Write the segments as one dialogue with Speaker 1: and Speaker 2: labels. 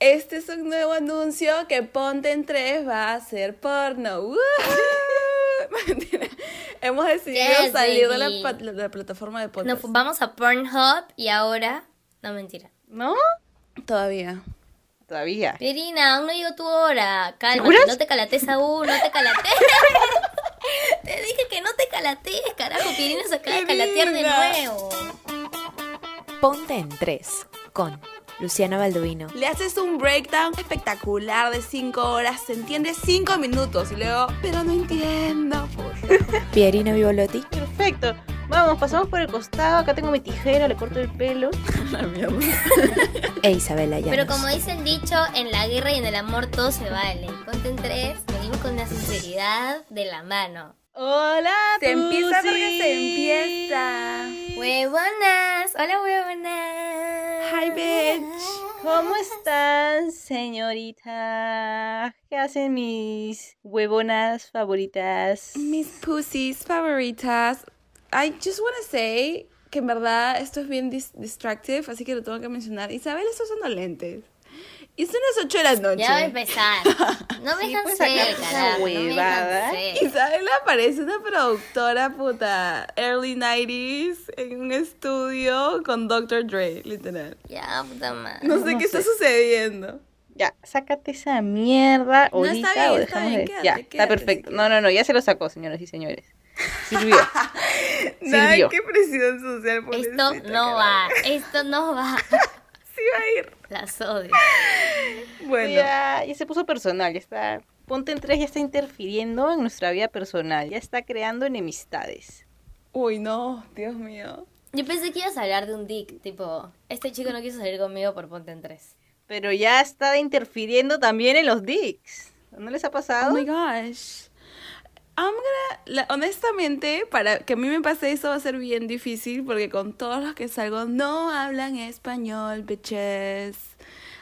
Speaker 1: Este es un nuevo anuncio que Ponte en 3 va a hacer porno. Mentira. Hemos decidido
Speaker 2: Yes,
Speaker 1: salir de la, de plataforma de
Speaker 2: Nos
Speaker 1: podcast.
Speaker 2: fu- vamos a Pornhub y ahora. No, mentira.
Speaker 3: ¿No?
Speaker 1: Todavía.
Speaker 3: Todavía.
Speaker 2: Pirina, aún no llegó tu hora. Cálmate,
Speaker 3: ¿Seguras?
Speaker 2: no te calates aún, no te calates. te dije que no te calates, carajo. Pirina se acaba de calatear de nuevo.
Speaker 4: Ponte en 3 con Luciana Balduino.
Speaker 1: Le haces un breakdown espectacular de 5 horas, se entiende 5 minutos y luego, pero no entiendo.
Speaker 4: Pierina Vivolotti.
Speaker 3: Perfecto. Vamos, pasamos por el costado. Acá tengo mi tijera, le corto el pelo.
Speaker 4: E Isabela Llanos.
Speaker 2: Pero como dice el dicho, en la guerra y en el amor todo se vale. Ponte en tres, venimos con la sinceridad de la mano.
Speaker 3: Hola,
Speaker 1: Se empieza porque se empieza.
Speaker 2: Huevonas, hola huevonas.
Speaker 1: Hi, bitch.
Speaker 3: ¿Cómo están, señorita? ¿Qué hacen mis huevonas favoritas?
Speaker 1: Mis pussies favoritas. I just want to say que en verdad esto es bien dis- distractive, así que lo tengo que mencionar. Isabel está usando lentes. Y son las 8 de la noche.
Speaker 2: Ya va a empezar. No me
Speaker 3: Sí,
Speaker 2: dejan
Speaker 3: pues,
Speaker 2: ser, carajo. No me
Speaker 3: huevada.
Speaker 2: dejan ser.
Speaker 1: Isabel parece una productora puta early 90s en un estudio con Dr. Dre, literal.
Speaker 2: Ya, puta madre.
Speaker 1: No sé
Speaker 3: No
Speaker 1: qué está sucediendo.
Speaker 3: Ya, sácate esa mierda
Speaker 1: No,
Speaker 3: ahorita
Speaker 1: está bien,
Speaker 3: o
Speaker 1: está
Speaker 3: dejamos
Speaker 1: bien,
Speaker 3: de-
Speaker 1: quédate,
Speaker 3: Ya,
Speaker 1: quédate,
Speaker 3: está perfecto. No, no, no, ya se lo sacó, señoras y señores. Sirvió.
Speaker 1: Nada,
Speaker 3: Sirvió.
Speaker 1: qué presión social.
Speaker 2: Esto
Speaker 1: pobrecita,
Speaker 2: no va, esto no va.
Speaker 1: Sí va a ir.
Speaker 2: Las odio.
Speaker 1: Bueno.
Speaker 3: Ya, ya se puso personal, ya está. Ponte en tres ya está interfiriendo en nuestra vida personal, ya está creando enemistades.
Speaker 1: Uy, no, Dios mío.
Speaker 2: Yo pensé que ibas a hablar de un dick, tipo, este chico no quiso salir conmigo por ponte en tres.
Speaker 3: Pero ya está interfiriendo también en los dicks. ¿No les ha
Speaker 1: Oh
Speaker 3: pasado?
Speaker 1: my gosh. I'm gonna, la- honestamente, para que a mí me pase eso va a ser bien difícil porque con todos los que salgo no hablan español, bitches.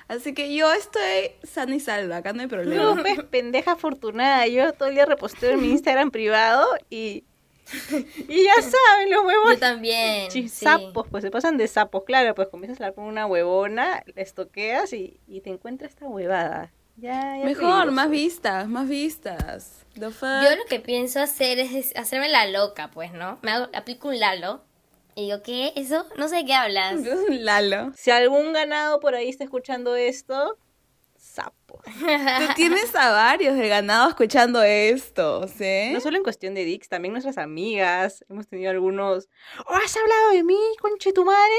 Speaker 1: Así que yo estoy sana y salva, acá no hay problema.
Speaker 3: No, pues, pendeja afortunada. Yo todo el día reposteo en mi Instagram privado y. Y ya saben, los
Speaker 2: Yo
Speaker 3: huevos.
Speaker 2: también.
Speaker 3: Sí, sapos, pues se pasan de sapos, claro, pues comienzas a hablar con una huevona, la estoqueas y, y te encuentras esta huevada. Ya, ya
Speaker 1: Mejor, más vistas, más vistas. The fuck?
Speaker 2: Yo lo que pienso hacer es, es hacerme la loca, pues, ¿no? Me hago, aplico un lalo y digo, ¿qué? ¿Eso? No sé de qué hablas.
Speaker 1: Es un Lalo.
Speaker 3: Si algún ganado por ahí está escuchando esto.
Speaker 1: Tú tienes a varios de ganado escuchando esto, ¿sí?
Speaker 3: No solo en cuestión de dicks, también nuestras amigas. Hemos tenido algunos. "Oh, ¿Has hablado de mí, conche tu madre?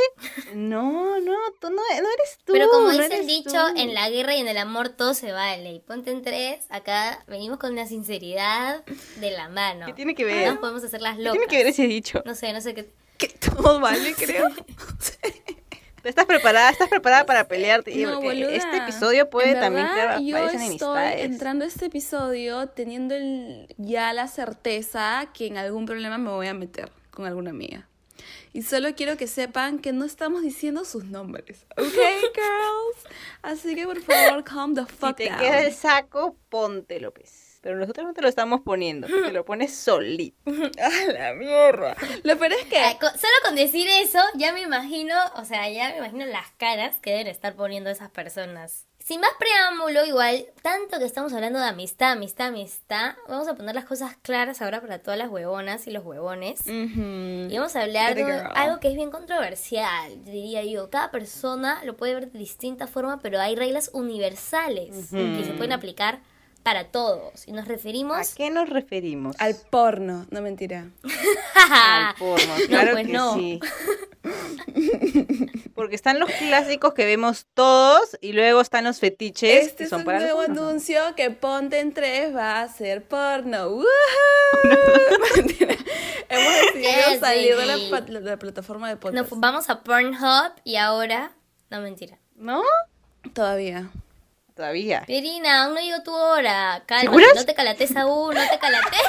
Speaker 3: No, no, tú no, no eres tú.
Speaker 2: Pero como
Speaker 3: no
Speaker 2: dice el dicho,
Speaker 3: tú.
Speaker 2: en la guerra y en el amor todo se vale. Y ponte en tres, acá venimos con la sinceridad de la mano.
Speaker 3: ¿Qué tiene que ver?
Speaker 2: No podemos hacer las
Speaker 3: ¿Qué
Speaker 2: locas.
Speaker 3: tiene que ver ese dicho?
Speaker 2: No sé, no sé qué.
Speaker 1: Que todo vale, creo.
Speaker 3: ¿Estás preparada? ¿Estás preparada para pelearte?
Speaker 1: No, boluda.
Speaker 3: este episodio puede
Speaker 1: En
Speaker 3: también
Speaker 1: verdad,
Speaker 3: crear
Speaker 1: yo estoy
Speaker 3: enemistades.
Speaker 1: entrando a este episodio teniendo el- ya la certeza que en algún problema me voy a meter con alguna amiga. Y solo quiero que sepan que no estamos diciendo sus nombres, ¿ok, girls? Así que por favor, calm the
Speaker 3: Si
Speaker 1: fuck
Speaker 3: te
Speaker 1: down.
Speaker 3: queda el saco, póntelo, pues. Pero nosotros no te lo estamos poniendo, te lo pones solito.
Speaker 1: ¡A la mierda! Lo peor es que...
Speaker 2: Ay, solo con decir eso, ya me imagino, o sea, ya me imagino las caras que deben estar poniendo esas personas. Sin más preámbulo, igual, tanto que estamos hablando de amistad, amistad, amistad, vamos a poner las cosas claras ahora para todas las huevonas y los huevones. Y vamos a hablar de algo que es bien controversial, diría yo. Cada persona lo puede ver de distinta forma, pero hay reglas universales que se pueden aplicar para todos. Y nos
Speaker 3: ¿A
Speaker 2: referimos...
Speaker 3: qué nos referimos?
Speaker 1: Al porno, no mentira.
Speaker 3: Al porno, claro
Speaker 2: pues
Speaker 3: que
Speaker 2: no.
Speaker 3: sí. Porque están los clásicos que vemos todos y luego están los fetiches
Speaker 1: Este
Speaker 3: que
Speaker 1: es
Speaker 3: son
Speaker 1: un
Speaker 3: para
Speaker 1: nuevo anuncio que Ponte en 3 va a hacer porno. ¡Woohoo! Mentira. Hemos decidido
Speaker 2: Yes,
Speaker 1: salir la, de la plataforma de podcast.
Speaker 2: Nos vamos a Pornhub y ahora... No, mentira.
Speaker 3: ¿No?
Speaker 1: Todavía.
Speaker 3: Todavía.
Speaker 2: Pirina, aún no llegó tu hora.
Speaker 3: ¿Seguras?
Speaker 2: no te calates aún, no te calates.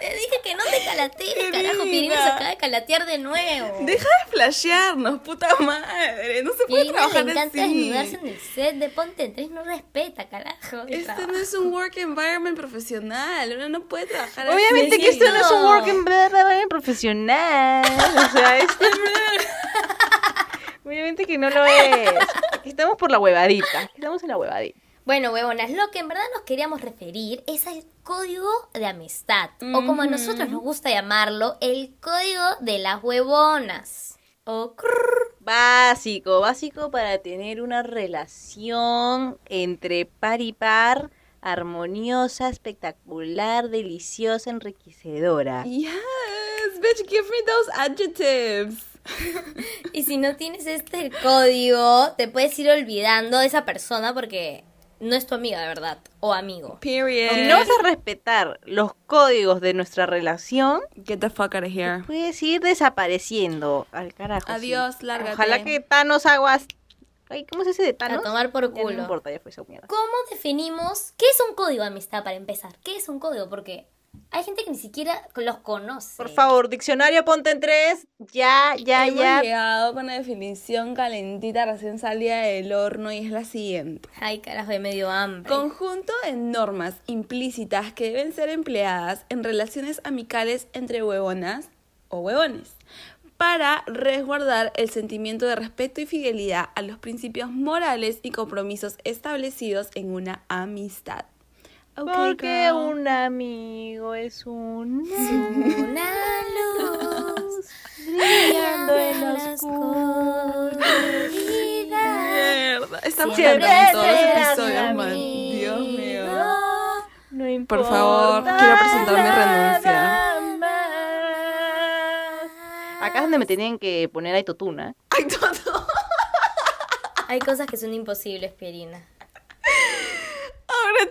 Speaker 2: te dije que no te calates, carajo. Pirina se acaba de calatear de nuevo.
Speaker 1: Deja de flashearnos, puta madre. No se puede
Speaker 2: Pirina
Speaker 1: trabajar
Speaker 2: le encanta
Speaker 1: así.
Speaker 2: desnudarse en el set de Ponte en Tres, no respeta, carajo.
Speaker 1: Este
Speaker 2: trabajo.
Speaker 1: no es un work environment profesional. Uno no puede trabajar
Speaker 3: Obviamente
Speaker 1: así.
Speaker 3: que esto no es un
Speaker 2: no.
Speaker 3: work en verdad profesional. O sea, esto... Obviamente que no lo es. Estamos por la huevadita. Estamos en la huevadita.
Speaker 2: Bueno, huevonas, lo que en verdad nos queríamos referir es al código de amistad. O como a nosotros nos gusta llamarlo, el código de las huevonas. O crrr.
Speaker 3: Básico, básico para tener una relación entre par y par, armoniosa, espectacular, deliciosa, enriquecedora.
Speaker 1: Yes, bitch, give me those adjectives.
Speaker 2: Y si no tienes este código, te puedes ir olvidando de esa persona porque no es tu amiga de verdad. O amigo.
Speaker 1: Period.
Speaker 3: Si no vas a respetar los códigos de nuestra relación,
Speaker 1: Get the fuck out of here.
Speaker 3: puedes ir desapareciendo al carajo. sí.
Speaker 1: Adiós, lárgate.
Speaker 3: Ojalá que Thanos aguas. Ay, ¿cómo se dice de
Speaker 2: A
Speaker 3: Thanos?
Speaker 2: tomar por
Speaker 3: Ya
Speaker 2: culo.
Speaker 3: no importa, ya fue esa mierda.
Speaker 2: ¿Cómo definimos qué es un código de amistad para empezar? ¿Qué es un código? Porque hay gente que ni siquiera los conoce.
Speaker 3: Por favor, diccionario ponte en tres. Ya, ya,
Speaker 1: Hemos
Speaker 3: ya.
Speaker 1: llegado con la definición calentita recién salida del horno y es la siguiente.
Speaker 2: Ay, carajo, de medio hambre.
Speaker 1: Conjunto de normas implícitas que deben ser empleadas en relaciones amicales entre huevonas o huevones para resguardar el sentimiento de respeto y fidelidad a los principios morales y compromisos establecidos en una amistad.
Speaker 3: Porque
Speaker 1: girl.
Speaker 3: un amigo es un
Speaker 2: Una luz
Speaker 3: brillando en
Speaker 2: la
Speaker 3: oscuridad.
Speaker 1: Mierda, estamos
Speaker 2: Siempre
Speaker 1: cantando todos los episodios, man. Dios mío.
Speaker 3: No
Speaker 1: Por
Speaker 3: importa
Speaker 1: favor, quiero presentar mi renuncia.
Speaker 3: Acá es donde me tenían que poner autotuna.
Speaker 1: Ay, todo.
Speaker 2: Hay cosas que son imposibles, Pierina.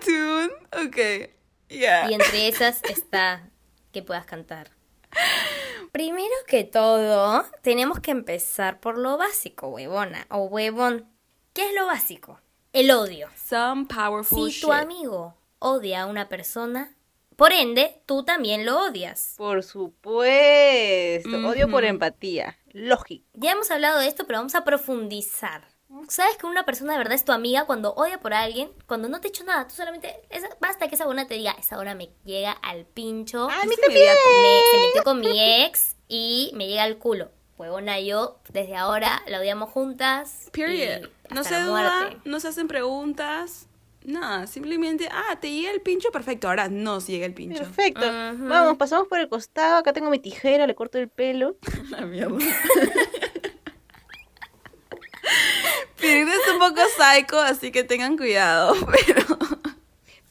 Speaker 1: Tune. Ok. Yeah.
Speaker 2: Y entre esas está que puedas cantar. Primero que todo, tenemos que empezar por lo básico, huevona o huevón. ¿Qué es lo básico? El odio.
Speaker 1: Some powerful
Speaker 2: Si tu
Speaker 1: shit.
Speaker 2: amigo odia a una persona, por ende, tú también lo odias.
Speaker 3: Por supuesto. Odio por empatía. Lógico.
Speaker 2: Ya hemos hablado de esto, pero vamos a profundizar. ¿Sabes que una persona de verdad es tu amiga cuando odia por alguien? Cuando no te ha hecho nada, tú solamente... esa- basta que esa buena te diga, esa hora me llega al pincho.
Speaker 3: A mí
Speaker 1: inmediato.
Speaker 2: me, se metió con mi ex y me llega al culo. Huevona, yo desde ahora la odiamos juntas.
Speaker 1: Period. No se duda,
Speaker 2: muerte.
Speaker 1: no se hacen preguntas. Nada, simplemente, ah, te llega el pincho, perfecto. Ahora nos llega el pincho.
Speaker 3: Perfecto. Vamos, pasamos por el costado. Acá tengo mi tijera, le corto el pelo.
Speaker 1: La mierda. Es un poco psycho, así que tengan cuidado. Pero.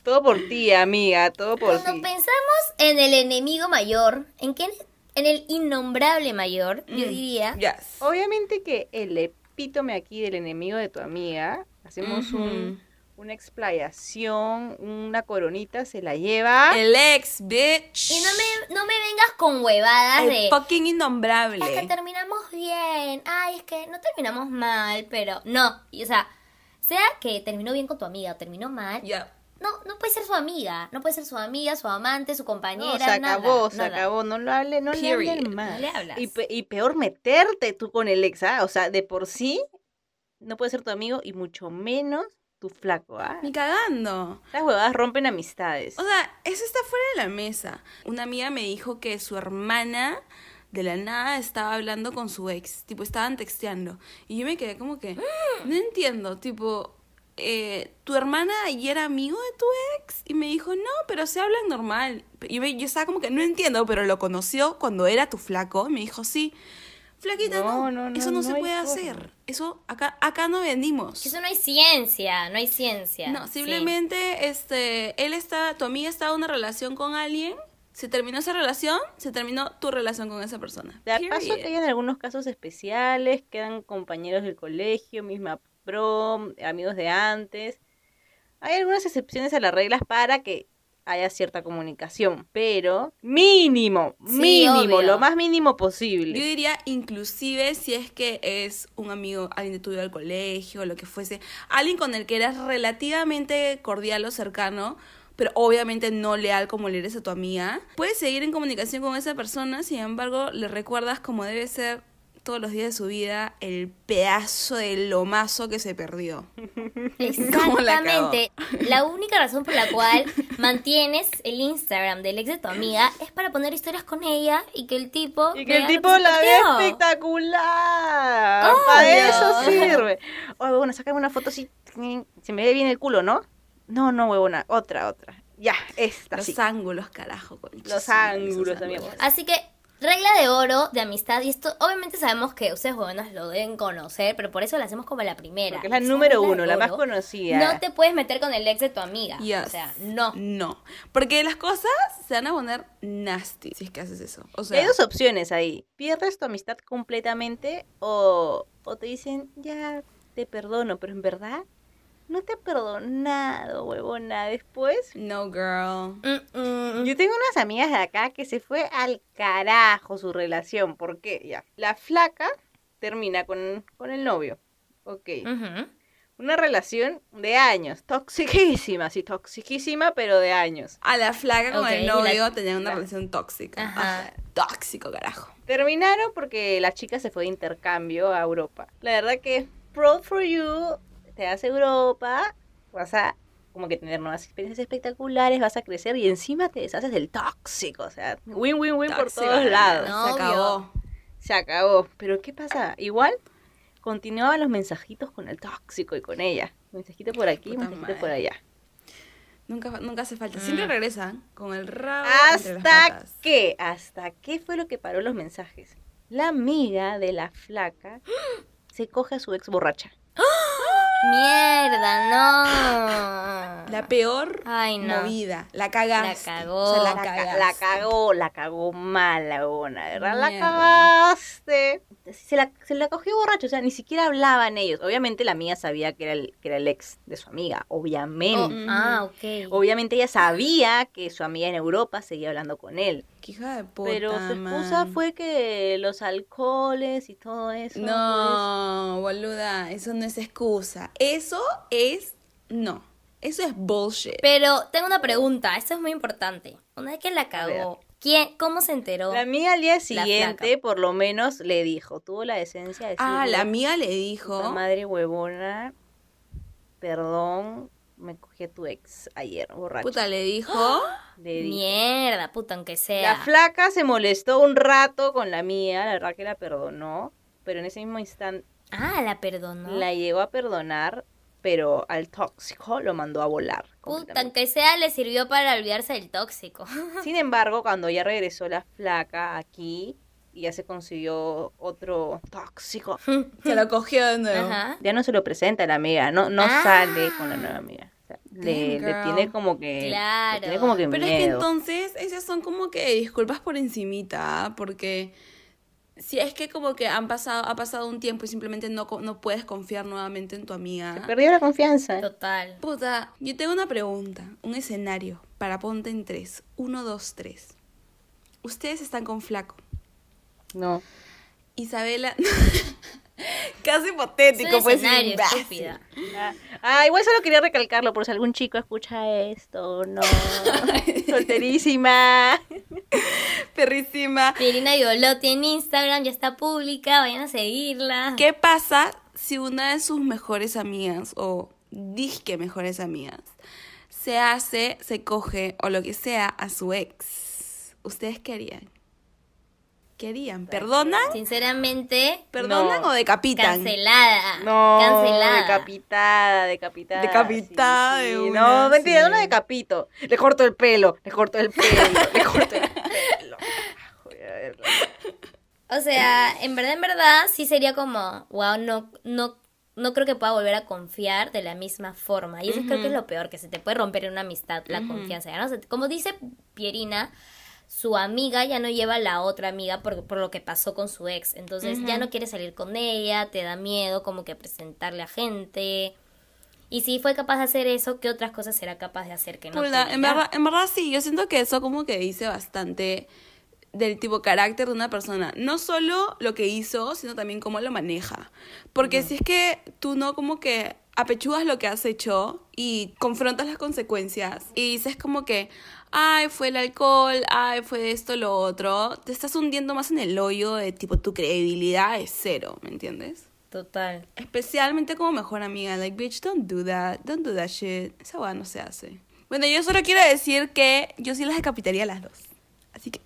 Speaker 3: Todo por ti, amiga. Todo por
Speaker 2: Cuando
Speaker 3: ti.
Speaker 2: pensamos en el enemigo mayor, en quién, en el innombrable mayor, yo
Speaker 1: Mm,
Speaker 2: diría,
Speaker 1: Yes.
Speaker 3: Obviamente que el epítome aquí del enemigo de tu amiga, hacemos un. Una explayación, una coronita, se la lleva.
Speaker 1: El ex, bitch.
Speaker 2: y no me, no me vengas con huevadas
Speaker 1: El
Speaker 2: de,
Speaker 1: fucking
Speaker 2: es que
Speaker 1: innombrable.
Speaker 2: terminamos bien, ay, es que no terminamos mal, pero no, y, o sea, sea que terminó bien con tu amiga o terminó mal,
Speaker 1: Ya.
Speaker 2: no, no puede ser su amiga, no puede ser su amiga, su amante, su compañera,
Speaker 3: No, se acabó,
Speaker 2: nada,
Speaker 3: se
Speaker 2: nada.
Speaker 3: acabó, no lo hable, no le
Speaker 1: Period.
Speaker 3: hablen más.
Speaker 2: No le hablas.
Speaker 3: Y, pe- y peor meterte tú con el ex, ¿ah? O sea, de por sí no puede ser tu amigo y mucho menos tu flaco, ¿ah?
Speaker 1: Ni cagando.
Speaker 3: Las huevadas rompen amistades.
Speaker 1: O sea, eso está fuera de la mesa. Una amiga me dijo que su hermana de la nada estaba hablando con su ex. Tipo, estaban texteando. Y yo me quedé como que, no entiendo. Tipo, eh, ¿tu hermana ya era amigo de tu ex? Y me dijo, no, pero se hablan normal. Y me- yo estaba como que, no entiendo, pero lo conoció cuando era tu flaco. Y me dijo, sí. Flaquita, no,
Speaker 3: No, no, no,
Speaker 1: eso no,
Speaker 3: no
Speaker 1: se puede
Speaker 3: forma.
Speaker 1: hacer. Eso, acá, acá no venimos.
Speaker 2: Eso no hay ciencia, no hay ciencia.
Speaker 1: No,
Speaker 2: Sí.
Speaker 1: simplemente este, él está, tu amiga estaba en una relación con alguien, se terminó esa relación, se terminó tu relación con esa persona.
Speaker 3: De paso que hay en algunos casos especiales, quedan compañeros del colegio, misma prom, amigos de antes. Hay algunas excepciones a las reglas para que haya cierta comunicación, pero mínimo,
Speaker 2: Sí,
Speaker 3: mínimo,
Speaker 2: obvio.
Speaker 3: lo más mínimo
Speaker 1: Yo
Speaker 3: posible.
Speaker 1: diría inclusive si es que es un amigo, alguien de tuyo del colegio, lo que fuese, alguien con el que eras relativamente cordial o cercano, pero obviamente no leal como le eres a tu amiga, puedes seguir en comunicación con esa persona, sin embargo le recuerdas como debe ser todos los días de su vida el pedazo de lomazo que se perdió.
Speaker 2: Exactamente. La única razón por la cual mantienes el Instagram del ex de tu amiga es para poner historias con ella y que el tipo.
Speaker 3: Y que el tipo la ve espectacular.
Speaker 2: Obvio.
Speaker 3: Para eso sirve. Oye, bueno, sácame una foto así. Se me ve bien el culo, ¿no? No, no, huevona. Otra, otra. Ya, esta
Speaker 1: Los
Speaker 3: sí.
Speaker 1: ángulos, carajo. concha
Speaker 3: Los ángulos,
Speaker 1: esos
Speaker 3: amigo.
Speaker 1: ángulos.
Speaker 2: Así que, regla de oro de amistad, y esto obviamente sabemos que ustedes jóvenes lo deben conocer, pero por eso la hacemos como la primera.
Speaker 3: Porque es la número uno, la más conocida.
Speaker 2: No te puedes meter con el ex de tu amiga.
Speaker 1: Yes.
Speaker 2: O sea, no.
Speaker 1: No. Porque las cosas se van a poner nasty si es que haces eso. O sea,
Speaker 3: hay dos opciones ahí. Pierdes tu amistad completamente o, o te dicen, ya te perdono, pero en verdad no te he perdonado, huevona. Después,
Speaker 1: no girl.
Speaker 2: Mm, mm.
Speaker 3: yo tengo unas amigas de acá que se fue al carajo su relación. ¿Por qué? Ya, la flaca termina con, con el novio. Ok. Una relación de años, toxiquísima, sí, toxiquísima, pero de años.
Speaker 1: A la flaca con el
Speaker 2: la-
Speaker 1: novio tenían una
Speaker 3: la-
Speaker 1: relación tóxica.
Speaker 2: Ajá.
Speaker 1: Ajá. Tóxico, carajo.
Speaker 3: Terminaron porque la chica se fue de intercambio a Europa. La verdad que, proud for you, te vas a Europa, vas a como que tener nuevas experiencias espectaculares, vas a crecer y encima te deshaces del tóxico. O sea, win, win, win por todos lados.
Speaker 2: No,
Speaker 1: Se
Speaker 2: obvio.
Speaker 1: acabó.
Speaker 3: Se acabó. Pero ¿qué pasa? Igual continuaban los mensajitos con el tóxico y con ella. Mensajito por aquí,
Speaker 1: Puta
Speaker 3: mensajito
Speaker 1: madre.
Speaker 3: por allá.
Speaker 1: Nunca, nunca hace falta. Siempre
Speaker 2: Mm.
Speaker 1: regresan con el rabo entre las
Speaker 3: ¿Hasta
Speaker 1: patas.
Speaker 3: qué? ¿Hasta qué fue lo que paró los mensajes? La amiga de la flaca se coge a su ex borracha.
Speaker 2: Mierda, no.
Speaker 1: La peor
Speaker 2: Ay, no.
Speaker 1: movida. La cagaste.
Speaker 2: La cagó.
Speaker 1: O sea, la,
Speaker 3: La, ca-
Speaker 1: cagaste.
Speaker 3: la cagó, la cagó mal la bona, ¿verdad? La
Speaker 1: Mierda.
Speaker 3: cagaste. Se la, se la cogió borracho, o sea, ni siquiera hablaban ellos. Obviamente la amiga sabía que era el, que era el ex de su amiga, obviamente.
Speaker 2: Oh, ah, ok.
Speaker 3: Obviamente ella sabía que su amiga en Europa seguía hablando con él.
Speaker 1: Qué hija de puta,
Speaker 3: Pero su excusa
Speaker 1: man.
Speaker 3: fue que los alcoholes y todo eso. pues,
Speaker 1: No, boluda, eso no es excusa. Eso es. No. Eso es bullshit.
Speaker 2: Pero tengo una pregunta, esto es muy importante. Una vez que la cagó, ¿quién, ¿cómo se enteró?
Speaker 3: La amiga al día siguiente, por lo menos, le dijo, tuvo la decencia de decir,
Speaker 1: ah, la amiga le dijo.
Speaker 3: "Puta madre huevona, perdón, me cogí a tu ex ayer, borracho.
Speaker 1: Puta, le dijo.
Speaker 3: Le dijo.
Speaker 2: Mierda, puta, aunque sea.
Speaker 3: La flaca se molestó un rato con la mía, la verdad que la perdonó, pero en ese mismo instante
Speaker 2: Ah, la perdonó.
Speaker 3: la llegó a perdonar, pero al tóxico lo mandó a volar.
Speaker 2: Puta, aunque sea le sirvió para olvidarse del tóxico.
Speaker 3: Sin embargo, cuando ya regresó la flaca aquí y ya se consiguió otro tóxico,
Speaker 1: Se lo cogió de nuevo.
Speaker 2: Ajá.
Speaker 3: ya no se lo presenta a la amiga, no, no
Speaker 2: Ah.
Speaker 3: sale con la nueva amiga. O sea, le, tiene como que. le
Speaker 2: Claro.
Speaker 3: tiene como que
Speaker 1: Pero
Speaker 3: miedo.
Speaker 1: es que entonces esas son como que disculpas por encimita, ¿ah? porque si es que como que han pasado, ha pasado un tiempo y simplemente no, no puedes confiar nuevamente en tu amiga.
Speaker 3: Perdió la confianza.
Speaker 2: Total.
Speaker 1: Puta, yo tengo una pregunta, un escenario para ponte en tres. Uno, dos, tres. Ustedes están con flaco.
Speaker 3: No.
Speaker 1: Isabela. Casi hipotético, pues.
Speaker 2: escenario, estúpida.
Speaker 3: Ah, ah, igual solo quería recalcarlo por si algún chico escucha esto. No. Solterísima.
Speaker 1: Perrísima.
Speaker 2: Pirina Yolotti en Instagram ya está pública, vayan a seguirla.
Speaker 1: ¿Qué pasa si una de sus mejores amigas o disque mejores amigas se hace, se coge o lo que sea a su ex? ¿Ustedes qué harían? ¿Qué harían? ¿Perdonan?
Speaker 2: Sinceramente,
Speaker 1: ¿Perdonan
Speaker 3: No.
Speaker 1: o decapitan?
Speaker 2: cancelada.
Speaker 3: No,
Speaker 2: Cancelada.
Speaker 3: decapitada, decapitada.
Speaker 1: Decapitada
Speaker 3: sí,
Speaker 1: de
Speaker 3: sí.
Speaker 1: una,
Speaker 3: No, mentira,
Speaker 1: sí.
Speaker 3: no la decapito. Le corto el pelo, le corto el pelo, le corto el pelo. Joder.
Speaker 2: O sea, en verdad, en verdad, sí sería como, wow, no, no, no creo que pueda volver a confiar de la misma forma. Y eso creo que es lo peor, que se te puede romper en una amistad la confianza. como dice Pierina, su amiga ya no lleva a la otra amiga por, por lo que pasó con su ex. Entonces ya no quiere salir con ella, te da miedo como que presentarle a gente. Y si fue capaz de hacer eso, ¿qué otras cosas será capaz de hacer que no?
Speaker 1: Pula,
Speaker 2: tú
Speaker 1: en verdad, en verdad sí, yo siento que eso como que dice bastante del tipo carácter de una persona. No solo lo que hizo, sino también cómo lo maneja. Porque si es que tú no como que apechugas lo que has hecho y confrontas las consecuencias y dices como que, ay, fue el alcohol, ay, fue esto, lo otro, te estás hundiendo más en el hoyo de tipo tu credibilidad es cero, ¿me entiendes?
Speaker 2: Total.
Speaker 1: Especialmente como mejor amiga, like, bitch, don't do that, don't do that shit, esa hueá no se hace. Bueno, yo solo quiero decir que yo sí las decapitaría a las dos, así que,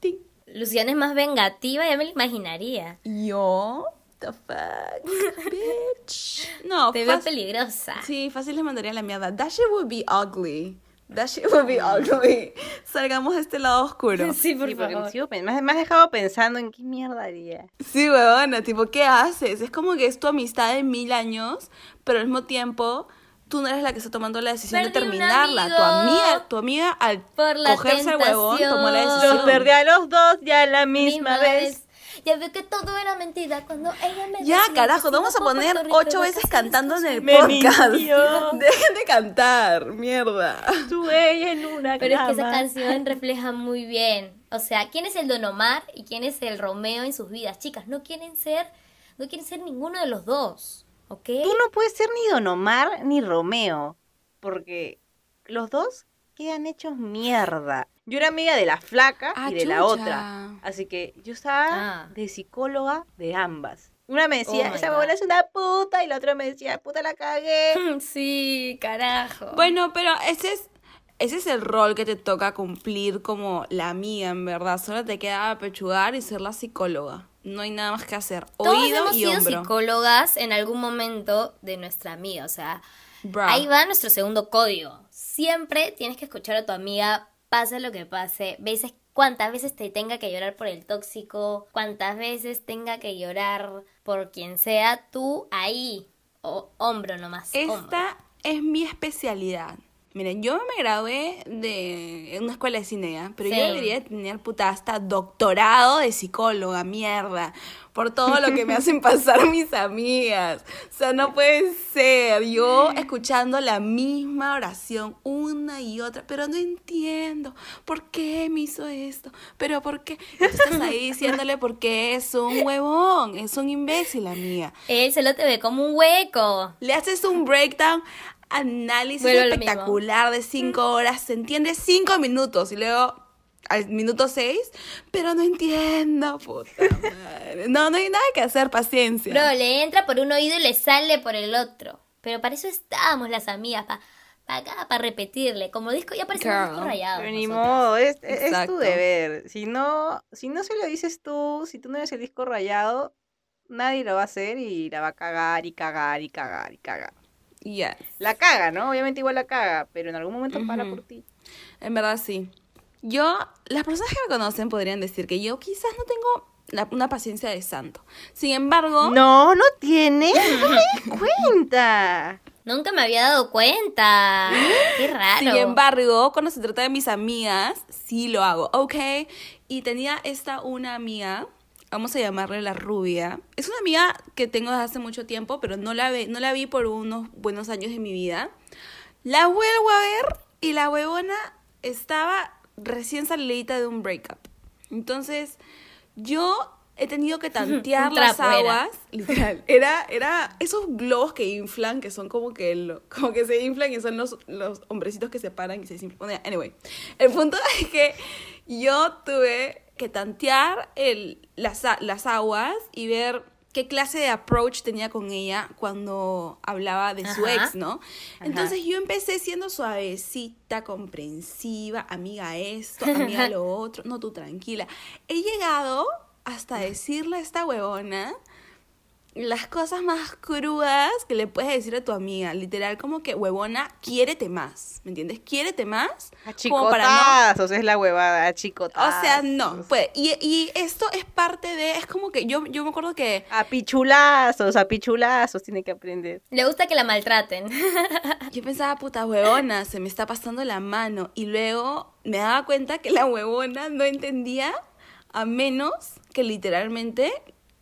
Speaker 1: ting.
Speaker 2: Luciana es más vengativa, ya me lo imaginaría.
Speaker 1: Yo, the fuck, bitch. No,
Speaker 2: Te veo
Speaker 1: fácil-
Speaker 2: peligrosa.
Speaker 1: Sí, fácil le mandaría la mierda. That shit would be ugly. That shit would be ugly. Salgamos de este lado oscuro.
Speaker 2: Sí, por
Speaker 3: Sí, porque
Speaker 2: favor.
Speaker 3: me, sigo pen- me has- me has dejado pensando en qué mierda haría.
Speaker 1: Sí, huevona, tipo, ¿qué haces? Es como que es tu amistad de mil años, pero al mismo tiempo tú no eres la que está tomando la decisión de
Speaker 2: Perdí
Speaker 1: terminarla. Tu amiga, tu amiga al
Speaker 2: Por la
Speaker 1: cogerse al huevón tomó la decisión.
Speaker 3: Los perdí a los dos ya la misma, vez.
Speaker 2: Ya veo que todo era mentira cuando ella me
Speaker 1: Ya,
Speaker 2: decía
Speaker 1: carajo, vamos a poner ocho veces cantando en el
Speaker 3: Me
Speaker 1: podcast.
Speaker 3: mintió.
Speaker 1: Dejen de cantar, mierda.
Speaker 3: Tú ella en una
Speaker 2: Pero es que esa canción refleja muy bien. O sea, ¿quién es el Don Omar y quién es el Romeo en sus vidas? Chicas, no quieren ser, no quieren ser ninguno de los dos. ¿Ok?
Speaker 3: Tú no puedes ser ni Don Omar ni Romeo, porque los dos quedan hechos mierda. Yo era amiga de la flaca
Speaker 1: Ah,
Speaker 3: y de la otra. Así que yo estaba
Speaker 2: Ah.
Speaker 3: de psicóloga de ambas. Una me decía,
Speaker 2: Oh
Speaker 3: esa huevona es una puta, y la otra me decía, puta la cagué.
Speaker 2: Sí, carajo.
Speaker 1: Bueno, pero ese es, ese es el rol que te toca cumplir como la amiga, en verdad. Solo te queda apechugar y ser la psicóloga. No hay nada más que hacer.
Speaker 2: Todos
Speaker 1: Oído
Speaker 2: hemos
Speaker 1: y
Speaker 2: sido
Speaker 1: hombro.
Speaker 2: psicólogas en algún momento de nuestra amiga. O sea,
Speaker 1: Bro.
Speaker 2: ahí va nuestro segundo código. Siempre tienes que escuchar a tu amiga, pase lo que pase. Veces, cuántas veces te tenga que llorar por el tóxico, cuántas veces tenga que llorar por quien sea, tú ahí. O hombro nomás. hombro.
Speaker 1: Esta es mi especialidad. Miren, yo me gradué de una escuela de cine, pero yo
Speaker 2: Sí.
Speaker 1: debería tener puta hasta doctorado de psicóloga, mierda, por todo lo que me hacen pasar mis amigas. O sea, no puede ser. Yo escuchando la misma oración una y otra, pero no entiendo por qué me hizo esto, pero por qué. Tú estás ahí diciéndole porque es un huevón, es un imbécil, amiga.
Speaker 2: Él se lo te ve como un hueco.
Speaker 1: Le haces un breakdown, análisis espectacular de cinco horas, se entiende cinco minutos y luego al minuto seis, pero no entiendo, puta madre. No, no hay nada que hacer, paciencia.
Speaker 2: Bro, le entra por un oído y le sale por el otro. Pero para eso estábamos las amigas, para acá, para repetirle. Como disco, ya parecemos
Speaker 1: Girl.
Speaker 2: disco rayado.
Speaker 3: Pero ni modo, es, es- tu deber. Si no, si no se lo dices tú, si tú no eres el disco rayado, nadie lo va a hacer y la va a cagar y cagar y cagar y cagar.
Speaker 1: Yes.
Speaker 3: La caga, ¿no? Obviamente igual la caga, pero en algún momento para
Speaker 1: Ujú.
Speaker 3: por ti.
Speaker 1: En verdad sí. Yo, las personas que me conocen podrían decir que yo quizás no tengo la- una paciencia de santo. Sin embargo,
Speaker 3: No, no tiene. No me des cuenta.
Speaker 2: Nunca me había dado cuenta. Qué raro.
Speaker 1: Sin embargo, cuando se trata de mis amigas, sí lo hago, ¿ok? Y tenía esta una amiga, vamos a llamarle la rubia. Es una amiga que tengo desde hace mucho tiempo, pero no la, ve, no la vi por unos buenos años de mi vida. La vuelvo a ver y la huevona estaba recién salidita de un breakup. Entonces, yo he tenido que tantear las aguas. Literal. Era, era esos globos que inflan, que son como que, lo- como que se inflan y son los, los hombrecitos que se paran y se desinflan. Anyway, el punto es que yo tuve que tantear el, las, las aguas y ver qué clase de approach tenía con ella cuando hablaba de su
Speaker 2: Ajá.
Speaker 1: ex, ¿no? Entonces yo empecé siendo suavecita, comprensiva, amiga esto, amiga lo otro, no tú tranquila. He llegado hasta decirle a esta huevona las cosas más crudas que le puedes decir a tu amiga. Literal, como que, huevona, quiérete más. ¿Me entiendes? Quiérete más. Como para no
Speaker 3: es la huevada, achicotazos.
Speaker 1: o sea, no, pues, y, y esto es parte de, es como que yo, yo me acuerdo que,
Speaker 3: A pichulazos, a pichulazos tiene que aprender.
Speaker 2: Le gusta que la maltraten.
Speaker 1: yo pensaba, puta huevona, se me está pasando la mano, y luego me daba cuenta que la huevona no entendía a menos que literalmente,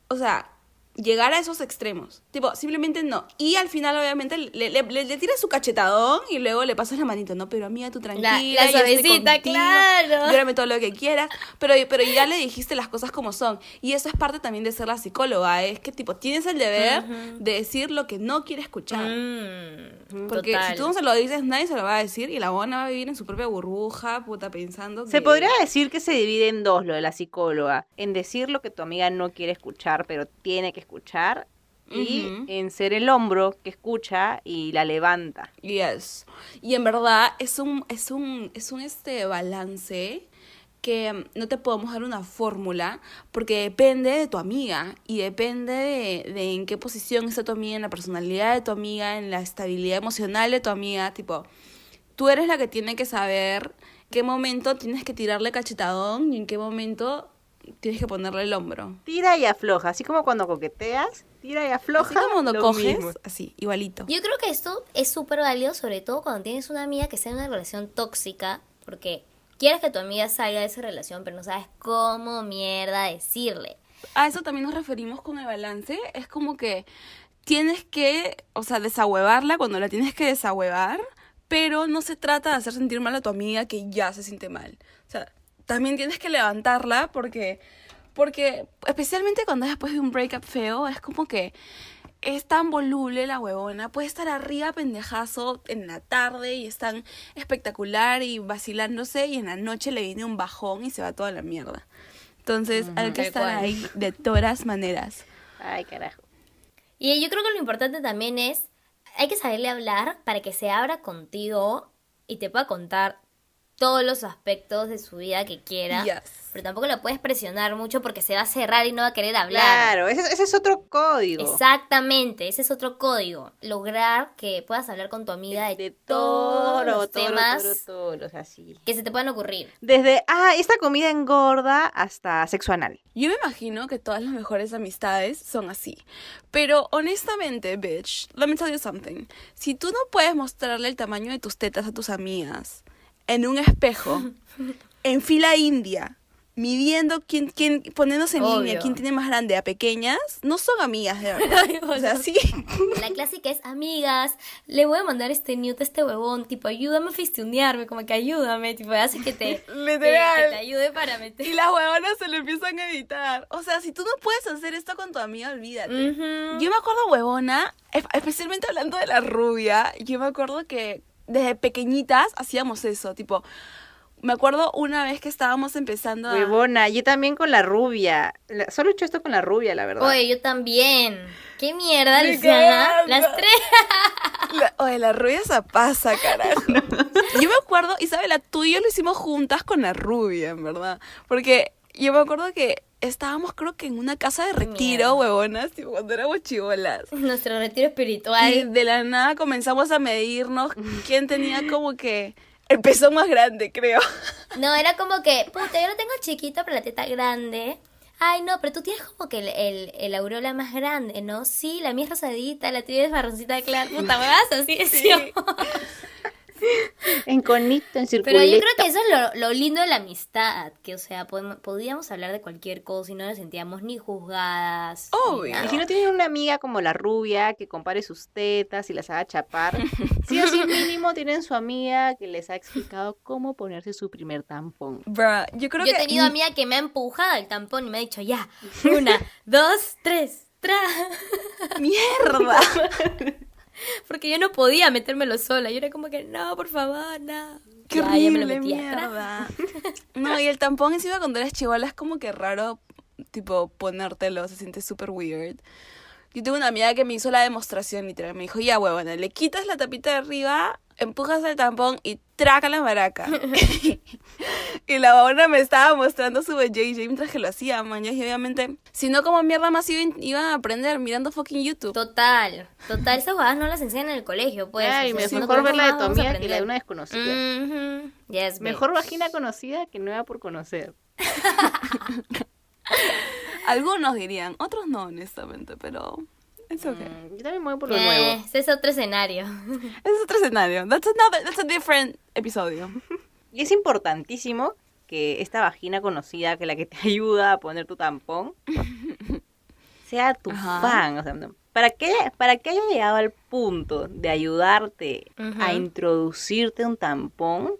Speaker 1: o sea, llegar a esos extremos. Tipo, simplemente no. Y al final, obviamente, le, le, le, le tiras su cachetadón y luego le pasas la manito, ¿no? Pero amiga, tú tranquila.
Speaker 2: la
Speaker 1: estoy
Speaker 2: suavecita, claro.
Speaker 1: Llórame todo lo que quieras. Pero, pero ya le dijiste las cosas como son. Y eso es parte también de ser la psicóloga. Es que, tipo, tienes el deber de decir lo que no quiere escuchar.
Speaker 2: Mm,
Speaker 1: Porque
Speaker 2: total.
Speaker 1: si tú no se lo dices, nadie se lo va a decir y la buena va a vivir en su propia burbuja, puta, pensando que...
Speaker 3: Se podría decir que se divide en dos lo de la psicóloga, en decir lo que tu amiga no quiere escuchar, pero tiene que escuchar, y en ser el hombro que escucha y la levanta.
Speaker 1: Yes. Y en verdad es un, es un, es un este balance que mm, no te podemos dar una fórmula porque depende de tu amiga y depende de, de en qué posición está tu amiga, en la personalidad de tu amiga, en la estabilidad emocional de tu amiga, tipo, tú eres la que tiene que saber qué momento tienes que tirarle cachetadón y en qué momento tienes que ponerle el hombro.
Speaker 3: Tira y afloja, así como cuando coqueteas, tira y afloja.
Speaker 1: Así como cuando
Speaker 3: lo
Speaker 1: coges,
Speaker 3: mismo.
Speaker 1: así, igualito.
Speaker 2: Yo creo que esto es súper válido, sobre todo cuando tienes una amiga que sea en una relación tóxica, porque quieres que tu amiga salga de esa relación, pero no sabes cómo mierda decirle.
Speaker 1: A eso también nos referimos con el balance. Es como que tienes que, o sea, desahuevarla cuando la tienes que desahuevar, pero no se trata de hacer sentir mal a tu amiga que ya se siente mal. O sea, también tienes que levantarla porque, porque especialmente cuando es después de un breakup feo, es como que es tan voluble la huevona, puede estar arriba pendejazo en la tarde y es tan espectacular y vacilándose y en la noche le viene un bajón y se va toda la mierda. Entonces hay que estar
Speaker 2: cual.
Speaker 1: ahí de todas maneras.
Speaker 3: Ay, carajo.
Speaker 2: Y yo creo que lo importante también es, hay que saberle hablar para que se abra contigo y te pueda contar todos los aspectos de su vida que quiera.
Speaker 1: Yes.
Speaker 2: Pero tampoco la puedes presionar mucho porque se va a cerrar y no va a querer hablar.
Speaker 3: Claro, ese, ese es otro código.
Speaker 2: Exactamente, ese es otro código. Lograr que puedas hablar con tu amiga de, todos los temas
Speaker 3: toro,
Speaker 2: que se te puedan ocurrir.
Speaker 3: Desde, ah, esta comida engorda hasta sexo anal.
Speaker 1: Yo me imagino que todas las mejores amistades son así. Pero honestamente, bitch, let me tell you something. Si tú no puedes mostrarle el tamaño de tus tetas a tus amigas en un espejo, en fila india, midiendo quién, quién, poniéndose en
Speaker 2: Obvio.
Speaker 1: línea quién tiene más grande a pequeñas, no son amigas de verdad. O sea, sí.
Speaker 2: La clásica es, amigas, le voy a mandar este nude a este huevón, tipo, ayúdame a fistunearme, como que ayúdame, tipo, hace que te,
Speaker 1: Literal.
Speaker 2: que te ayude para meter.
Speaker 1: Y las huevonas se lo empiezan a editar. O sea, si tú no puedes hacer esto con tu amiga, olvídate. Yo me acuerdo, huevona, es- especialmente hablando de la rubia, yo me acuerdo que desde pequeñitas hacíamos eso, tipo, me acuerdo una vez que estábamos empezando a...
Speaker 3: Huevona, yo también con la rubia. La- solo he hecho esto con la rubia, la verdad.
Speaker 2: Oye, yo también. ¿Qué mierda, Luciana? Las tres.
Speaker 1: La- oye, la rubia se pasa, carajo. Yo me acuerdo, Isabela, tú y yo lo hicimos juntas con la rubia, en verdad. Porque yo me acuerdo que estábamos, creo que en una casa de retiro,
Speaker 2: Mierda.
Speaker 1: huevonas, tipo, cuando éramos chivolas.
Speaker 2: Nuestro retiro
Speaker 1: Y
Speaker 2: espiritual.
Speaker 1: de la nada comenzamos a medirnos quién tenía como que el peso más grande, creo.
Speaker 2: No, era como que, puta, yo lo tengo chiquito, pero la teta grande. Ay, no, pero tú tienes como que el, el, el aureola más grande, ¿no? Sí, la mía es rosadita, la tuya es marroncita clara. Puta, me vas así,
Speaker 1: Sí.
Speaker 3: En conito, en circulito.
Speaker 2: Pero yo creo que eso es lo, lo lindo de la amistad, que o sea, podemos- podíamos hablar de cualquier cosa y no nos sentíamos ni juzgadas.
Speaker 1: Obvio.
Speaker 3: Y si no tienen una amiga como la rubia que compare sus tetas y las haga chapar, sí o sí mínimo tienen su amiga que les ha explicado cómo ponerse su primer tampón.
Speaker 1: Bruh, yo creo
Speaker 2: Yo he
Speaker 1: que...
Speaker 2: tenido amiga que me ha empujado el tampón y me ha dicho, ya, una, dos, tres, tra.
Speaker 1: ¡Mierda!
Speaker 2: Porque yo no podía metérmelo sola. Yo era como que, no, por favor, no.
Speaker 1: ¡Qué
Speaker 2: Ya, ya me lo
Speaker 1: horrible, mierda! No, y el tampón encima cuando eres chivola es como que raro, tipo, ponértelo, se siente súper weird. Yo tengo una amiga que me hizo la demostración, literal, me dijo, ya, huevona, le quitas la tapita de arriba, empujas el tampón y traca la maraca. y la huevona me estaba mostrando su JJ mientras que lo hacía, man, y obviamente, si no, como mierda más iban, iban a aprender mirando fucking YouTube.
Speaker 2: Total, total, esas jugadas no las enseñan en el colegio, pues.
Speaker 3: Ay,
Speaker 2: o sea, si no
Speaker 3: mejor ver la de tu amiga que la de una desconocida.
Speaker 2: Ujú. Yes,
Speaker 3: Mejor
Speaker 2: babe.
Speaker 3: vagina conocida que nueva por conocer.
Speaker 1: Algunos dirían, otros no, honestamente, pero es ok.
Speaker 3: Mm, yo también me voy por lo
Speaker 2: Eh,
Speaker 3: nuevo.
Speaker 2: ese es otro escenario.
Speaker 1: Ese es otro escenario. That's another, that's a different episodio.
Speaker 3: Y es importantísimo que esta vagina conocida, que la que te ayuda a poner tu tampón, sea tu
Speaker 1: Ajá.
Speaker 3: fan. O sea, no- para que, para que haya llegado al punto de ayudarte a introducirte un tampón,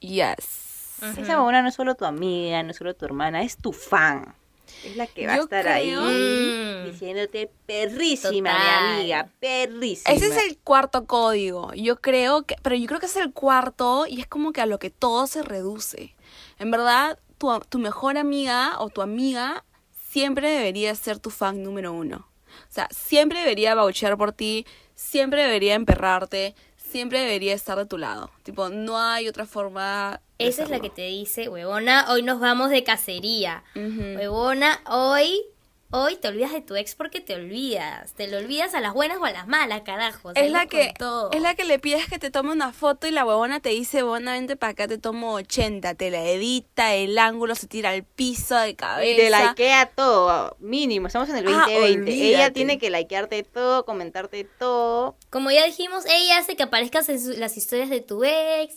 Speaker 1: Yes.
Speaker 3: Esa huevona no es solo tu amiga, no es solo tu hermana, es tu fan. Es la que va a estar
Speaker 1: creo-
Speaker 3: ahí
Speaker 2: Mm.
Speaker 3: diciéndote perrísima,
Speaker 2: Total.
Speaker 3: mi amiga, perrísima.
Speaker 1: Ese es el cuarto código. Yo creo que, pero yo creo que es el cuarto y es como que a lo que todo se reduce. En verdad, tu, tu mejor amiga o tu amiga siempre debería ser tu fan número uno. O sea, siempre debería bauchear por ti, siempre debería emperrarte, siempre debería estar de tu lado. Tipo, no hay otra forma.
Speaker 2: Esa es la que te dice, huevona, hoy nos vamos de cacería.
Speaker 1: Ujú.
Speaker 2: Huevona, hoy, hoy te olvidas de tu ex porque te olvidas. Te lo olvidas a las buenas o a las malas, carajo.
Speaker 1: Es la, que,
Speaker 2: todo.
Speaker 1: es la que le pides que te tome una foto y la huevona te dice, huevona, vente para acá, te tomo 80, te la edita, el ángulo se tira al piso de cabeza.
Speaker 3: Y te likea todo, mínimo, estamos en el
Speaker 1: Ah,
Speaker 3: 2020. Ella
Speaker 1: olvídate.
Speaker 3: tiene que likearte todo, comentarte todo.
Speaker 2: Como ya dijimos, ella hace que aparezcas en su- las historias de tu ex.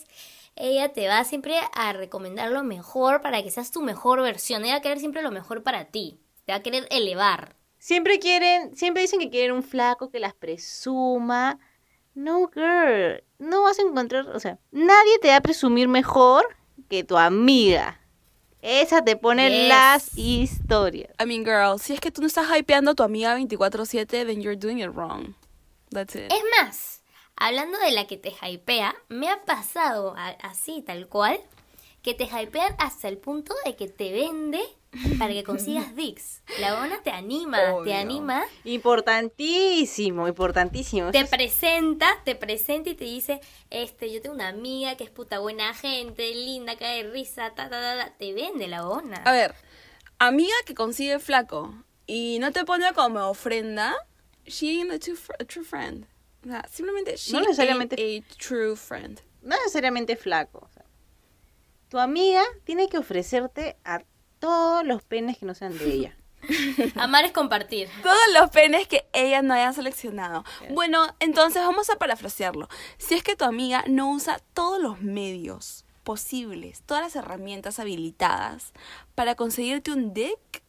Speaker 2: Ella te va siempre a recomendar lo mejor para que seas tu mejor versión. Ella va a querer siempre lo mejor para ti. Te va a querer elevar.
Speaker 3: Siempre quieren, siempre dicen que quieren un flaco que las presuma. No, girl, no vas a encontrar, o sea, nadie te va a presumir mejor que tu amiga. Esa te pone
Speaker 2: Yes.
Speaker 3: las historias.
Speaker 1: I mean, girl, si es que tú no estás hypeando a tu amiga 24-7, then you're doing it wrong. That's it.
Speaker 2: Es más, hablando de la que te hypea, me ha pasado a- así, tal cual, que te hypean hasta el punto de que te vende para que consigas Dix. La ona te anima, te anima,
Speaker 3: Importantísimo, importantísimo.
Speaker 2: te presenta, te presenta y te dice, este, yo tengo una amiga que es puta buena gente, linda, cae de risa, ta, ta, ta, ta. te vende la ona.
Speaker 1: A ver, amiga que consigue flaco y no te pone como ofrenda, she ain't a, true a true friend. Simplemente she
Speaker 3: No necesariamente-
Speaker 1: ain't a true friend.
Speaker 3: no necesariamente flaco. o sea, tu amiga tiene que ofrecerte a todos los penes que no sean de ella.
Speaker 2: Amar es compartir.
Speaker 1: Todos los penes que ella no haya seleccionado. Bueno, entonces vamos a parafrasearlo. Si es que tu amiga no usa todos los medios posibles, todas las herramientas habilitadas para conseguirte un dick,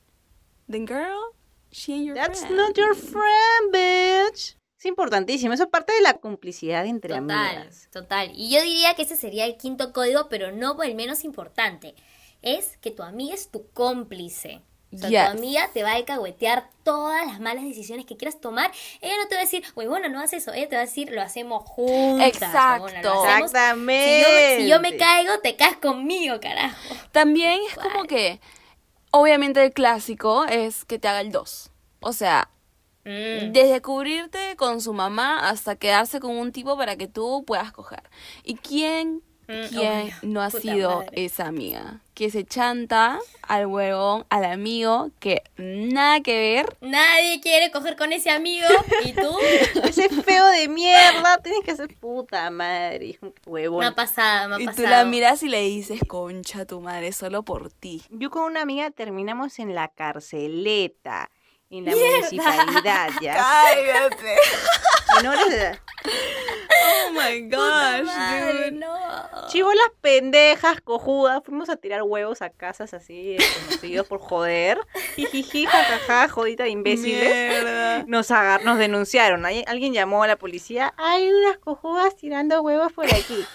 Speaker 1: then girl, she ain't your
Speaker 3: That's
Speaker 1: friend.
Speaker 3: not your friend, bitch. Importantísimo, eso es parte de la complicidad entre
Speaker 2: Total,
Speaker 3: amigas.
Speaker 2: total. Y yo diría que ese sería el quinto código, pero no por el menos importante. Es que tu amiga es tu cómplice. O sea,
Speaker 1: Yes.
Speaker 2: tu amiga te va a alcahuetear todas las malas decisiones que quieras tomar. Ella no te va a decir, güey, bueno, no haces eso. Ella te va a decir, lo hacemos juntas.
Speaker 1: Exacto.
Speaker 2: huevona, lo hacemos- Si
Speaker 3: Exactamente.
Speaker 2: yo, si yo me caigo, te caes conmigo, carajo.
Speaker 1: También es como que, obviamente el clásico es que te haga el 2. O sea,
Speaker 2: Mm.
Speaker 1: desde cubrirte con su mamá hasta quedarse con un tipo para que tú puedas coger. ¿Y quién,
Speaker 2: Mm,
Speaker 1: quién
Speaker 2: obvio.
Speaker 1: no ha sido
Speaker 2: madre.
Speaker 1: esa amiga? Que se chanta al huevón, al amigo, que nada que ver.
Speaker 2: Nadie quiere coger con ese amigo. ¿Y tú?
Speaker 3: Ese feo de mierda, tienes que ser puta madre, huevón.
Speaker 2: Me ha pasado, me ha
Speaker 1: Y
Speaker 2: pasado.
Speaker 1: tú la miras y le dices, concha tu madre, solo por ti.
Speaker 3: Yo con una amiga terminamos en la carceleta, en la municipalidad, ya.
Speaker 1: Cállate.
Speaker 3: Menores de edad.
Speaker 1: Oh my gosh,
Speaker 2: madre,
Speaker 1: dude.
Speaker 2: no.
Speaker 3: Chivolas pendejas, cojudas, fuimos a tirar huevos a casas así, desconocidos por joder. Jijiji, jajaja, jodita de imbéciles.
Speaker 1: Mierda.
Speaker 3: Nos agar nos denunciaron. Alguien llamó a la policía. Hay unas cojudas tirando huevos por aquí.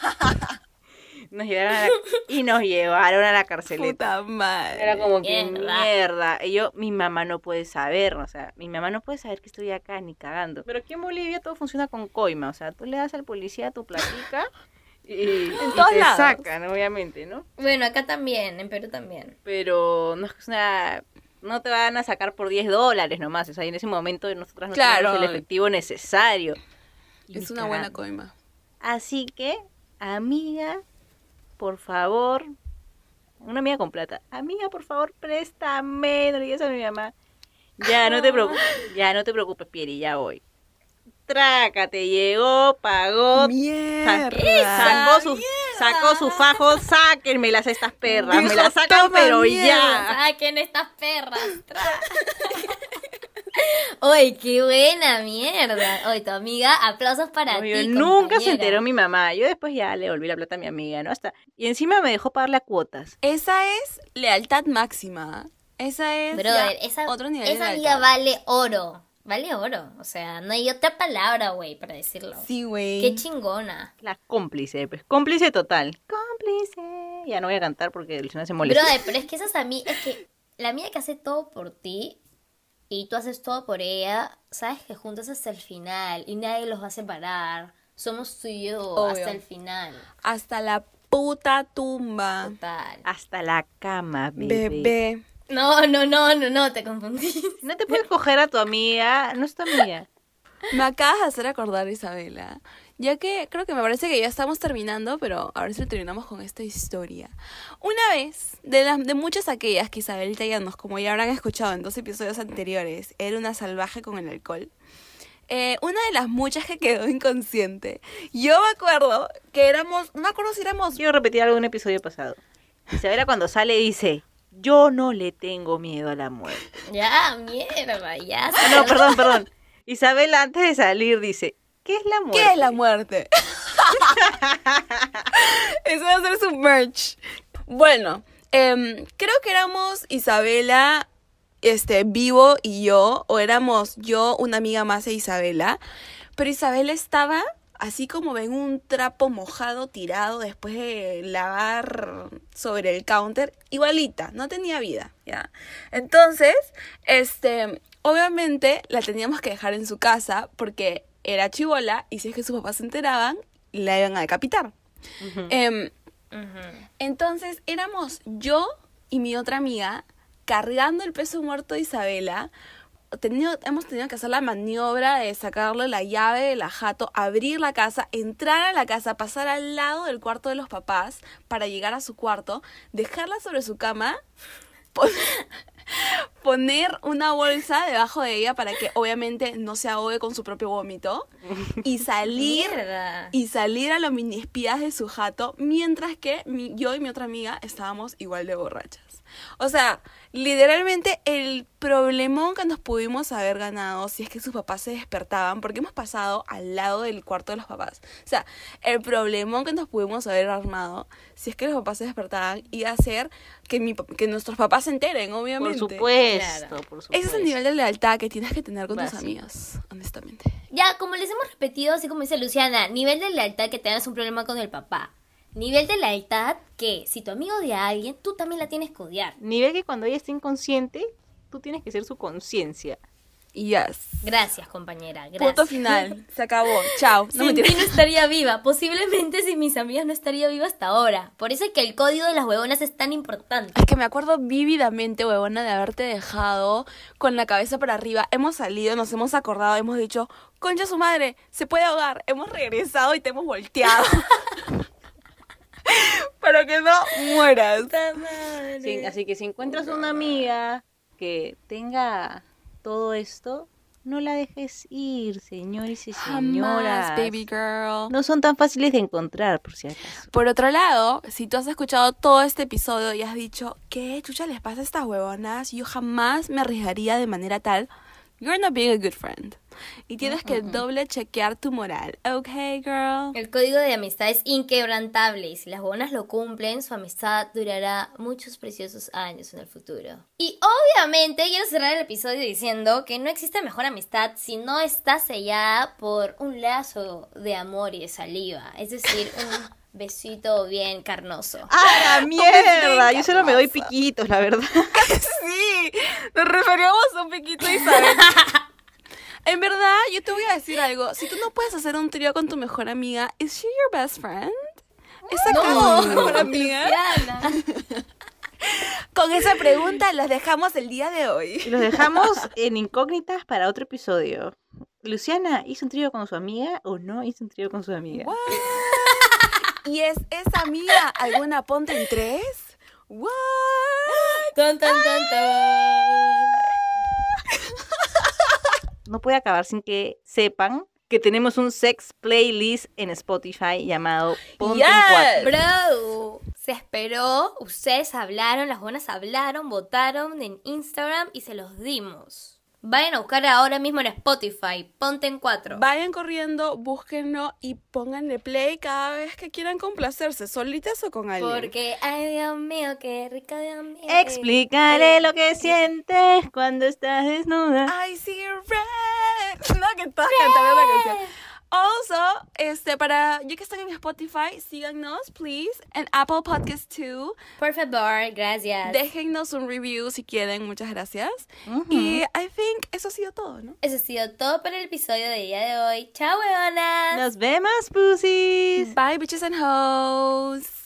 Speaker 3: Nos llevaron a la- y nos llevaron a la carceleta.
Speaker 1: Puta madre.
Speaker 3: Era como que
Speaker 2: Mierda.
Speaker 3: mierda. Y yo, mi mamá no puede saber, o sea, mi mamá no puede saber que estoy acá ni cagando. Pero aquí en Bolivia todo funciona con coima, o sea, tú le das al policía tu platica y, y
Speaker 1: todos
Speaker 3: te
Speaker 1: lados.
Speaker 3: sacan, obviamente, ¿no?
Speaker 2: Bueno, acá también, en Perú también.
Speaker 3: Pero no es una... No te van a sacar por 10 dólares nomás, o sea, y en ese momento nosotras no
Speaker 1: Claro.
Speaker 3: tenemos el efectivo necesario. Y
Speaker 1: Es una buena coima.
Speaker 3: Así que, amiga, por favor, una amiga con plata, amiga, por favor, préstame, no le digas a mi mamá. Ya, no te preocupes, ya no te preocupes, Pieri, ya voy. Trácate, llegó, pagó,
Speaker 1: Mierda.
Speaker 3: sacó su, sacó su fajo, sáquenmelas a estas perras, me las sacan,
Speaker 1: "Toma
Speaker 3: pero
Speaker 1: mierda".
Speaker 3: ya.
Speaker 2: Saquen estas perras. Oye, qué buena mierda. Oye, tu amiga, aplausos para ti.
Speaker 3: nunca se enteró mi mamá. Yo después ya le volví la plata a mi amiga, ¿no? Hasta, y encima me dejó pagarle a cuotas.
Speaker 1: Esa es lealtad máxima. Esa es
Speaker 2: Brother, esa,
Speaker 1: otro nivel de
Speaker 2: esa amiga
Speaker 1: lealtad.
Speaker 2: vale oro. Vale oro. O sea, no hay otra palabra, güey, para decirlo.
Speaker 1: Sí, güey.
Speaker 2: Qué chingona.
Speaker 3: La cómplice, pues. Cómplice total. Cómplice. Ya no voy a cantar porque Luciana se molesta.
Speaker 2: Brother, pero es que esas amigas, es que la amiga que hace todo por ti y tú haces todo por ella, sabes que juntas hasta el final y nadie los va a separar. Somos tú y yo
Speaker 1: Obvio.
Speaker 2: hasta el final.
Speaker 1: Hasta la puta tumba.
Speaker 2: Total.
Speaker 3: Hasta la cama, bebé.
Speaker 1: Bebé.
Speaker 2: No, no, no, no, no, te confundí.
Speaker 3: No te puedes coger a tu amiga. No es tu amiga.
Speaker 1: Me acabas de hacer acordar, Isabela. Ya que creo que me parece que ya estamos terminando, pero a ver si terminamos con esta historia. Una vez, de, las, de muchas aquellas que Isabelita ya nos, como ya habrán escuchado en dos episodios anteriores, era una salvaje con el alcohol. eh, una de las muchas que quedó inconsciente. Yo me acuerdo que éramos, no me acuerdo si éramos
Speaker 3: Quiero repetir algo un episodio pasado. Isabela cuando sale dice, yo no le tengo miedo a la muerte.
Speaker 2: Ya, mierda, ya.
Speaker 3: Ah, no, perdón, perdón. Isabela antes de salir dice, ¿qué es la muerte?
Speaker 1: ¿Qué es la muerte? Eso va a ser su merch. Bueno, em, creo que éramos Isabela, este, Vivo y yo, o éramos yo, una amiga más e Isabela. Pero Isabela estaba así como en un trapo mojado tirado después de lavar sobre el counter, igualita, no tenía vida, ¿ya? Entonces, este, obviamente la teníamos que dejar en su casa porque era chivola y si es que sus papás se enteraban, la iban a decapitar. Em, entonces éramos yo y mi otra amiga cargando el peso muerto de Isabela. Tenido- hemos tenido que hacer la maniobra de sacarle la llave de la jato, abrir la casa, entrar a la casa, pasar al lado del cuarto de los papás para llegar a su cuarto, dejarla sobre su cama, poner una bolsa debajo de ella para que obviamente no se ahogue con su propio vómito y salir
Speaker 2: Mierda.
Speaker 1: y salir a los mini espías de su jato, mientras que mi- yo y mi otra amiga estábamos igual de borrachas. O sea, literalmente el problemón que nos pudimos haber ganado si es que sus papás se despertaban, porque hemos pasado al lado del cuarto de los papás. O sea, el problemón que nos pudimos haber armado si es que los papás se despertaban iba a ser que, mi, que nuestros papás se enteren,
Speaker 3: Por
Speaker 1: obviamente.
Speaker 3: supuesto,
Speaker 2: Claro.
Speaker 3: por supuesto.
Speaker 1: Ese es el nivel de lealtad que tienes que tener con tus amigos, honestamente.
Speaker 2: Ya, como les hemos repetido, así como dice Luciana, nivel de lealtad que tengas un problema con el papá. Nivel de lealtad que si tu amigo odia a alguien, tú también la tienes que odiar.
Speaker 3: Nivel que cuando ella está inconsciente, tú tienes que ser su conciencia.
Speaker 1: Yes.
Speaker 2: Gracias, compañera. Gracias.
Speaker 1: Punto final. Se acabó. Chao. No
Speaker 2: Sin
Speaker 1: me
Speaker 2: ti no estaría viva. Posiblemente sin mis amigas no estaría viva hasta ahora. Por eso es que el código de las huevonas es tan importante.
Speaker 1: Es que me acuerdo vívidamente, huevona, de haberte dejado con la cabeza para arriba. Hemos salido, nos hemos acordado, hemos dicho, concha su madre, se puede ahogar. Hemos regresado y te hemos volteado. para que no mueras.
Speaker 3: Sí, así que si encuentras una amiga que tenga todo esto, no la dejes ir, señores y señoras.
Speaker 1: Jamás, baby girl.
Speaker 3: No son tan fáciles de encontrar, por si acaso.
Speaker 1: Por otro lado, si tú has escuchado todo este episodio y has dicho, ¿qué chucha les pasa a estas huevonas? Yo jamás me arriesgaría de manera tal. You're not being a good friend. Y tienes que doble chequear tu moral. ¿Ok, girl?
Speaker 2: El código de amistad es inquebrantable y si las huevonas lo cumplen, su amistad durará muchos preciosos años en el futuro. Y obviamente quiero cerrar el episodio diciendo que no existe mejor amistad si no está sellada por un lazo de amor y de saliva, es decir, un besito bien carnoso.
Speaker 3: ¡Ah, la mierda! Yo solo me doy piquitos, la verdad.
Speaker 1: sí, nos referíamos a un piquito Isabel. En verdad, yo te voy a decir algo. Si tú no puedes hacer un trío con tu mejor amiga, ¿is she your best friend? ¿Es acaso tu mejor amiga?
Speaker 2: Luciana.
Speaker 1: Con esa pregunta los dejamos el día de hoy.
Speaker 3: Y los dejamos en incógnitas para otro episodio. Luciana, ¿hizo un trío con su amiga o no hizo un trío con su amiga?
Speaker 1: What? ¿Y es esa amiga alguna ponte en tres? What?
Speaker 2: Tan, tan, tan, tan.
Speaker 3: No puede acabar sin que sepan que tenemos un sex playlist en Spotify llamado Ponte
Speaker 1: Yes.
Speaker 2: Bro, se esperó, ustedes hablaron, las buenas hablaron, votaron en Instagram y se los dimos. Vayan a buscar ahora mismo en Spotify. Ponte en cuatro.
Speaker 1: Vayan corriendo, búsquenlo y pónganle play cada vez que quieran complacerse, solitas o con alguien.
Speaker 2: Porque, ay Dios mío, qué rico Dios mío.
Speaker 3: Explícale lo que sientes cuando estás desnuda.
Speaker 1: I see red. No, que estás cantando la canción. Also, este, para ya que están en Spotify, síganos, please, en Apple Podcast 2.
Speaker 2: Por favor, gracias.
Speaker 1: Déjennos un review si quieren, muchas gracias. Y I think eso ha sido todo, ¿no?
Speaker 2: Eso ha sido todo para el episodio de día de hoy. Chao, weonas.
Speaker 3: Nos vemos, pussies.
Speaker 1: Bye, bitches and hoes.